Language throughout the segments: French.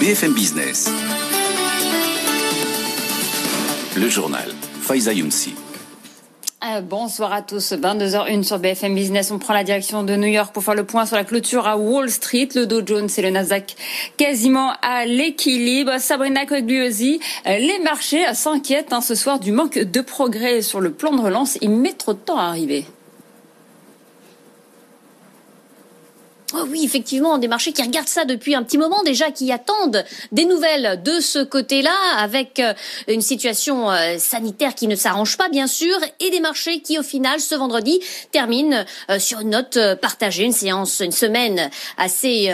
BFM Business. Le journal. Faiza Younsi. Euh, bonsoir à tous. 22h01 sur BFM Business. On prend la direction de New York pour faire le point sur la clôture à Wall Street. Le Dow Jones et le Nasdaq quasiment à l'équilibre. Sabrina Cogliosi, euh, les marchés s'inquiètent hein, ce soir du manque de progrès sur le plan de relance. Il met trop de temps à arriver. Oh oui, effectivement, des marchés qui regardent ça depuis un petit moment déjà, qui attendent des nouvelles de ce côté-là, avec euh, une situation euh, sanitaire qui ne s'arrange pas, bien sûr, et des marchés qui, au final, ce vendredi, terminent euh, sur une note partagée, une séance, une semaine assez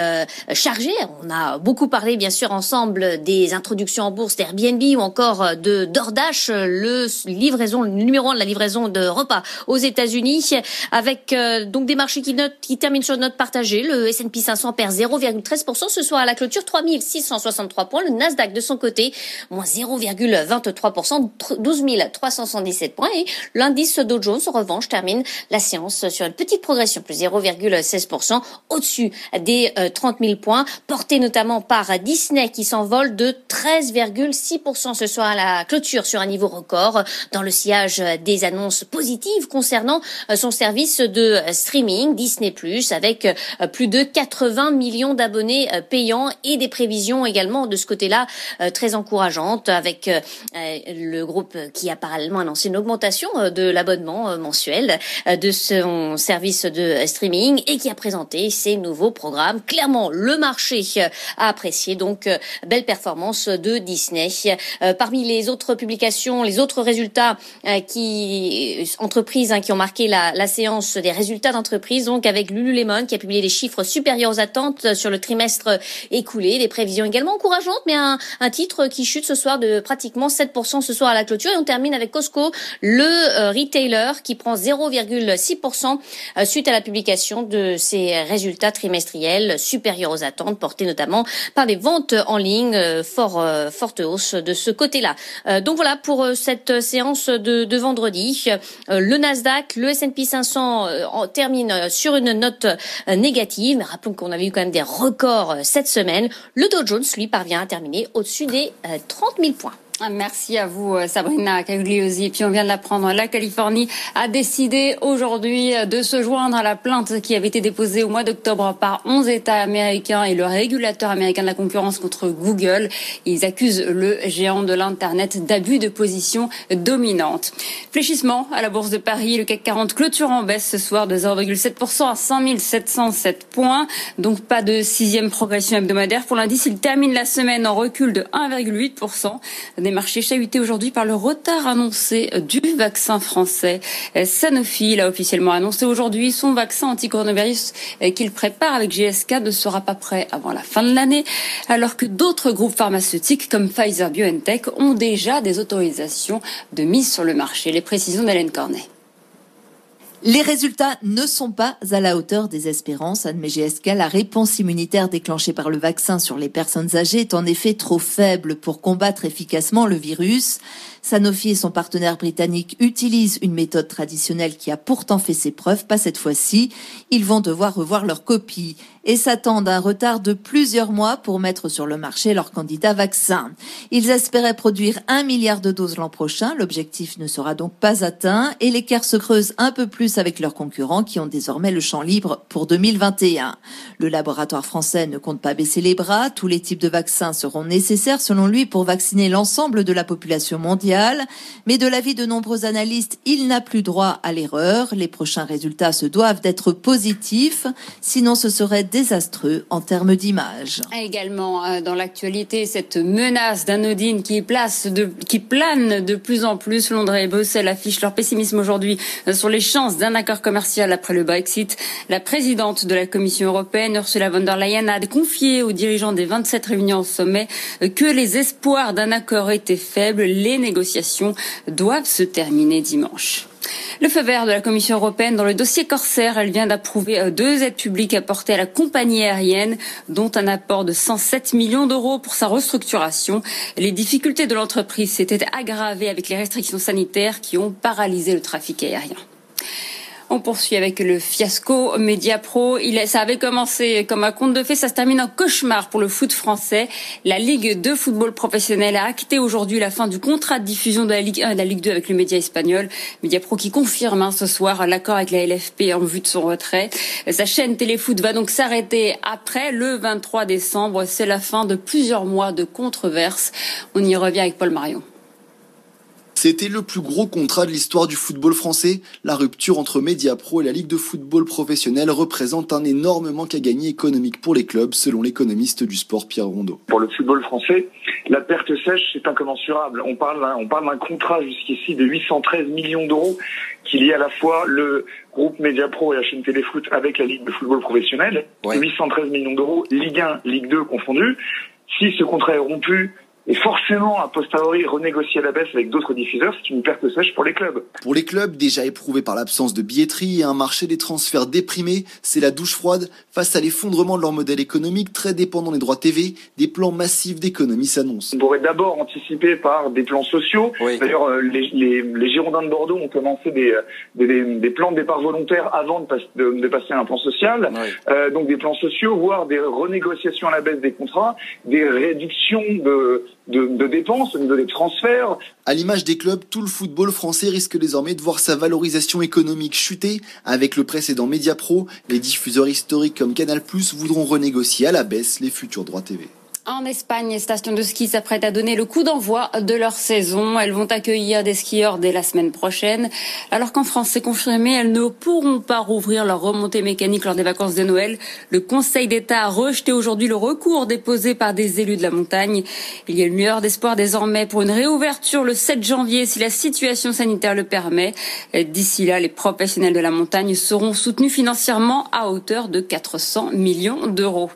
chargée. On a beaucoup parlé, bien sûr, ensemble des introductions en bourse d'Airbnb ou encore de DoorDash, le livraison, le numéro un de la livraison de repas aux États-Unis, avec donc des marchés qui, qui terminent sur une note partagée le S&P 500 perd 0,13% ce soir à la clôture, 3663 points. Le Nasdaq de son côté, moins 0,23%, 12 377 points. Et l'indice Dow Jones, en revanche, termine la séance sur une petite progression, plus 0,16%, au-dessus des 30 euh, 000 points, porté notamment par Disney qui s'envole de 13,6% ce soir à la clôture sur un niveau record dans le sillage des annonces positives concernant euh, son service de streaming Disney+, avec euh, plus plus de 80 millions d'abonnés euh, payants et des prévisions également de ce côté-là euh, très encourageantes avec euh, le groupe qui a parallèlement annoncé une augmentation de l'abonnement mensuel de son service de streaming et qui a présenté ses nouveaux programmes. Clairement, le marché a apprécié donc belle performance de Disney. Parmi les autres publications, les autres résultats qui entreprises hein, qui ont marqué la, la séance des résultats d'entreprise, donc avec Lululemon qui a publié des chiffres supérieurs aux attentes sur le trimestre écoulé. Des prévisions également encourageantes, mais un, titre qui chute ce soir de pratiquement 7% ce soir à la clôture. Et on termine avec Costco, le euh, retailer qui prend 0,6% euh, suite à la publication de ses résultats trimestriels supérieurs aux attentes, portés notamment par des ventes en ligne, euh, fort, forte hausse de ce côté-là. donc voilà pour cette séance de, de vendredi. le Nasdaq, le S&P 500 termine sur une note négative mais rappelons qu'on avait eu quand même des records euh, cette semaine. Le Dow Jones, lui, parvient à terminer au-dessus des 30 euh, 000 points. Merci à vous, euh, Sabrina Cagliosi. Puis on vient de l'apprendre, la Californie a décidé aujourd'hui de se joindre à la plainte qui avait été déposée au mois d'octobre par 11 États américains et le régulateur américain de la concurrence contre Google. Ils accusent le géant de l'Internet d'abus de position dominante. Fléchissement à la Bourse de Paris, le CAC 40 clôture en baisse ce soir de 0,7% à 5707 points. Donc pas de sixième progression hebdomadaire. Pour l'indice, il termine la semaine en recul de 1,8% des marchés chahutés aujourd'hui par le retard annoncé du vaccin français. Sanofi a officiellement annoncé aujourd'hui son vaccin anti-coronavirus qu'il prépare avec GSK ne sera pas prêt avant la fin de l'année, alors que d'autres groupes pharmaceutiques comme Pfizer BioNTech ont déjà des autorisations de mise sur le marché. Les précisions d'Hélène Cornet. Les résultats ne sont pas à la hauteur des espérances, admet GSK. La réponse immunitaire déclenchée par le vaccin sur les personnes âgées est en effet trop faible pour combattre efficacement le virus. Sanofi et son partenaire britannique utilisent une méthode traditionnelle qui a pourtant fait ses preuves, pas cette fois-ci. Ils vont devoir revoir leur copie. Et s'attendent à un retard de plusieurs mois pour mettre sur le marché leur candidat vaccin. Ils espéraient produire un milliard de doses l'an prochain. L'objectif ne sera donc pas atteint et l'écart se creuse un peu plus avec leurs concurrents qui ont désormais le champ libre pour 2021. Le laboratoire français ne compte pas baisser les bras. Tous les types de vaccins seront nécessaires selon lui pour vacciner l'ensemble de la population mondiale. Mais de l'avis de nombreux analystes, il n'a plus droit à l'erreur. Les prochains résultats se doivent d'être positifs. Sinon, ce serait désastreux en termes d'image. Également euh, dans l'actualité, cette menace d'anodine qui, plane de plus en plus. Londres et Bruxelles affichent leur pessimisme aujourd'hui euh, sur les chances d'un accord commercial après le Brexit. La présidente de la Commission européenne, Ursula von der Leyen, a confié aux dirigeants des 27 réunions au sommet euh, que les espoirs d'un accord étaient faibles. Les négociations doivent se terminer dimanche. Le feu vert de la Commission européenne dans le dossier Corsair, elle vient d'approuver euh, deux aides publiques apportées à la compagnie aérienne, dont un apport de 107 millions d'euros pour sa restructuration. Les difficultés de l'entreprise s'étaient aggravées avec les restrictions sanitaires qui ont paralysé le trafic aérien. On poursuit avec le fiasco Media Pro. Il, ça avait commencé comme un conte de fées, ça se termine en cauchemar pour le foot français. La Ligue de football professionnel a acté aujourd'hui la fin du contrat de diffusion de la Ligue 1 et de la Ligue 2 avec le média espagnol. Media Pro qui confirme hein, ce soir l'accord avec la LFP en vue de son retrait. Sa chaîne Téléfoot va donc s'arrêter après le 23 décembre. C'est la fin de plusieurs mois de controverses. On y revient avec Paul Marion. C'était le plus gros contrat de l'histoire du football français. La rupture entre Mediapro et la Ligue de football professionnel représente un énorme manque à gagner économique pour les clubs, selon l'économiste du sport Pierre Rondeau. Pour le football français, la perte sèche, c'est incommensurable. On parle d'un, on parle d'un contrat jusqu'ici de 813 millions d'euros qui lie à la fois le groupe Mediapro et la chaîne Téléfoot avec la Ligue de football professionnel. 813 millions d'euros, Ligue 1, Ligue 2 confondus. Si ce contrat est rompu, et forcément, a posteriori, renégocier à la baisse avec d'autres diffuseurs, c'est une perte sèche pour les clubs. Pour les clubs, déjà éprouvés par l'absence de billetterie et un marché des transferts déprimé, c'est la douche froide face à l'effondrement de leur modèle économique très dépendant des droits TV. Des plans massifs d'économie s'annoncent. On pourrait d'abord anticiper par des plans sociaux. D'ailleurs, euh, les, les, les, Girondins de Bordeaux ont commencé des, des, des plans de départ volontaires avant de, de, passer à un plan social. Euh, donc des plans sociaux, voire des renégociations à la baisse des contrats, des réductions de de, dépenses, au niveau transferts. À l'image des clubs, tout le football français risque désormais de voir sa valorisation économique chuter. Avec le précédent Mediapro, les diffuseurs historiques comme Canal+, voudront renégocier à la baisse les futurs droits TV. En Espagne, les stations de ski s'apprêtent à donner le coup d'envoi de leur saison. Elles vont accueillir des skieurs dès la semaine prochaine. Alors qu'en France, c'est confirmé, elles ne pourront pas rouvrir leur remontée mécanique lors des vacances de Noël. Le Conseil d'État a rejeté aujourd'hui le recours déposé par des élus de la montagne. Il y a une lueur d'espoir désormais pour une réouverture le 7 janvier si la situation sanitaire le permet. D'ici là, les professionnels de la montagne seront soutenus financièrement à hauteur de 400 millions d'euros.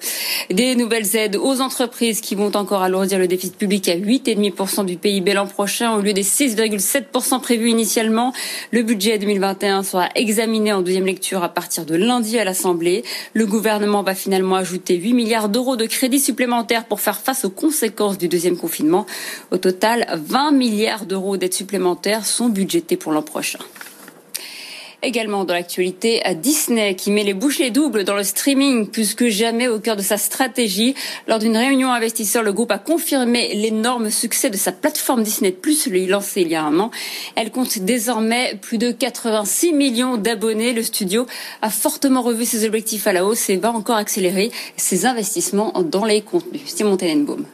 Des nouvelles aides aux entreprises qui vont encore alourdir le déficit public à 8,5% du PIB l'an prochain au lieu des 6,7% prévus initialement. Le budget 2021 sera examiné en deuxième lecture à partir de lundi à l'Assemblée. Le gouvernement va finalement ajouter 8 milliards d'euros de crédits supplémentaires pour faire face aux conséquences du deuxième confinement. Au total, 20 milliards d'euros d'aides supplémentaires sont budgétés pour l'an prochain. Également dans l'actualité, à Disney qui met les bouchées doubles dans le streaming plus que jamais au cœur de sa stratégie. Lors d'une réunion investisseur, le groupe a confirmé l'énorme succès de sa plateforme Disney Plus, lancée il y a un an. Elle compte désormais plus de 86 millions d'abonnés. Le studio a fortement revu ses objectifs à la hausse et va encore accélérer ses investissements dans les contenus. Simon Tenenbaum.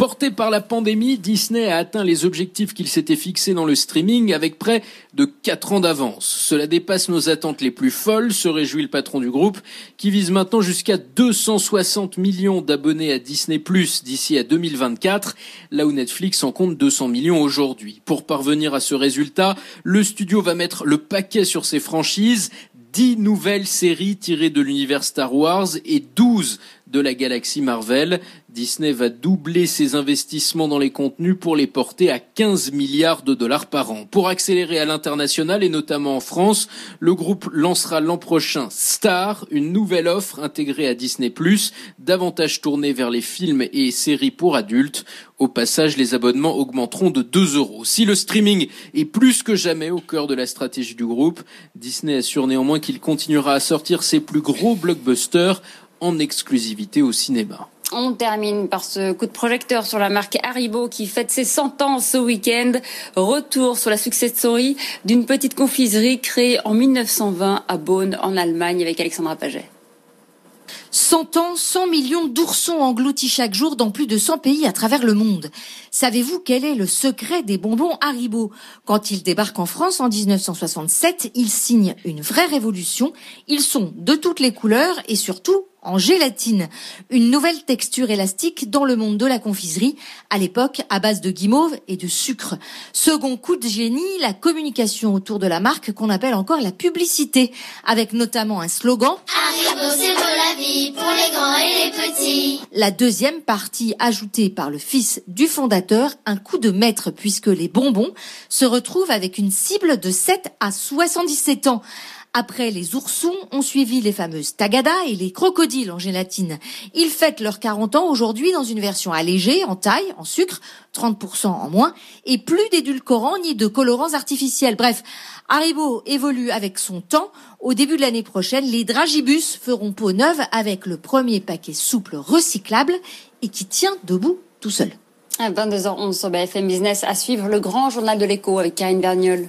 Porté par la pandémie, Disney a atteint les objectifs qu'il s'était fixés dans le streaming avec près de 4 ans d'avance. Cela dépasse nos attentes les plus folles, se réjouit le patron du groupe, qui vise maintenant jusqu'à 260 millions d'abonnés à Disney Plus d'ici à 2024, là où Netflix en compte 200 millions aujourd'hui. Pour parvenir à ce résultat, le studio va mettre le paquet sur ses franchises, 10 nouvelles séries tirées de l'univers Star Wars et 12 de la galaxie Marvel. Disney va doubler ses investissements dans les contenus pour les porter à 15 milliards de dollars par an. Pour accélérer à l'international et notamment en France, le groupe lancera l'an prochain Star, une nouvelle offre intégrée à Disney+, davantage tournée vers les films et séries pour adultes. Au passage, les abonnements augmenteront de 2 euros. Si le streaming est plus que jamais au cœur de la stratégie du groupe, Disney assure néanmoins qu'il continuera à sortir ses plus gros blockbusters en exclusivité au cinéma. On termine par ce coup de projecteur sur la marque Haribo qui fête ses 100 ans ce week-end. Retour sur la success story d'une petite confiserie créée en 1920 à Bonn en Allemagne avec Alexandra Paget. 100 ans, 100 millions d'oursons engloutis chaque jour dans plus de 100 pays à travers le monde. Savez-vous quel est le secret des bonbons Haribo? Quand ils débarquent en France en 1967, ils signent une vraie révolution. Ils sont de toutes les couleurs et surtout en gélatine, une nouvelle texture élastique dans le monde de la confiserie, à l'époque à base de guimauve et de sucre. Second coup de génie, la communication autour de la marque qu'on appelle encore la publicité, avec notamment un slogan La deuxième partie ajoutée par le fils du fondateur, un coup de maître puisque les bonbons se retrouvent avec une cible de 7 à 77 ans. Après les oursons, ont suivi les fameuses tagadas et les crocodiles en gélatine. Ils fêtent leurs 40 ans aujourd'hui dans une version allégée, en taille, en sucre, 30% en moins, et plus d'édulcorants ni de colorants artificiels. Bref, Haribo évolue avec son temps. Au début de l'année prochaine, les dragibus feront peau neuve avec le premier paquet souple recyclable et qui tient debout tout seul. À 22h11 sur BFM Business, à suivre le grand journal de l'écho avec Karine.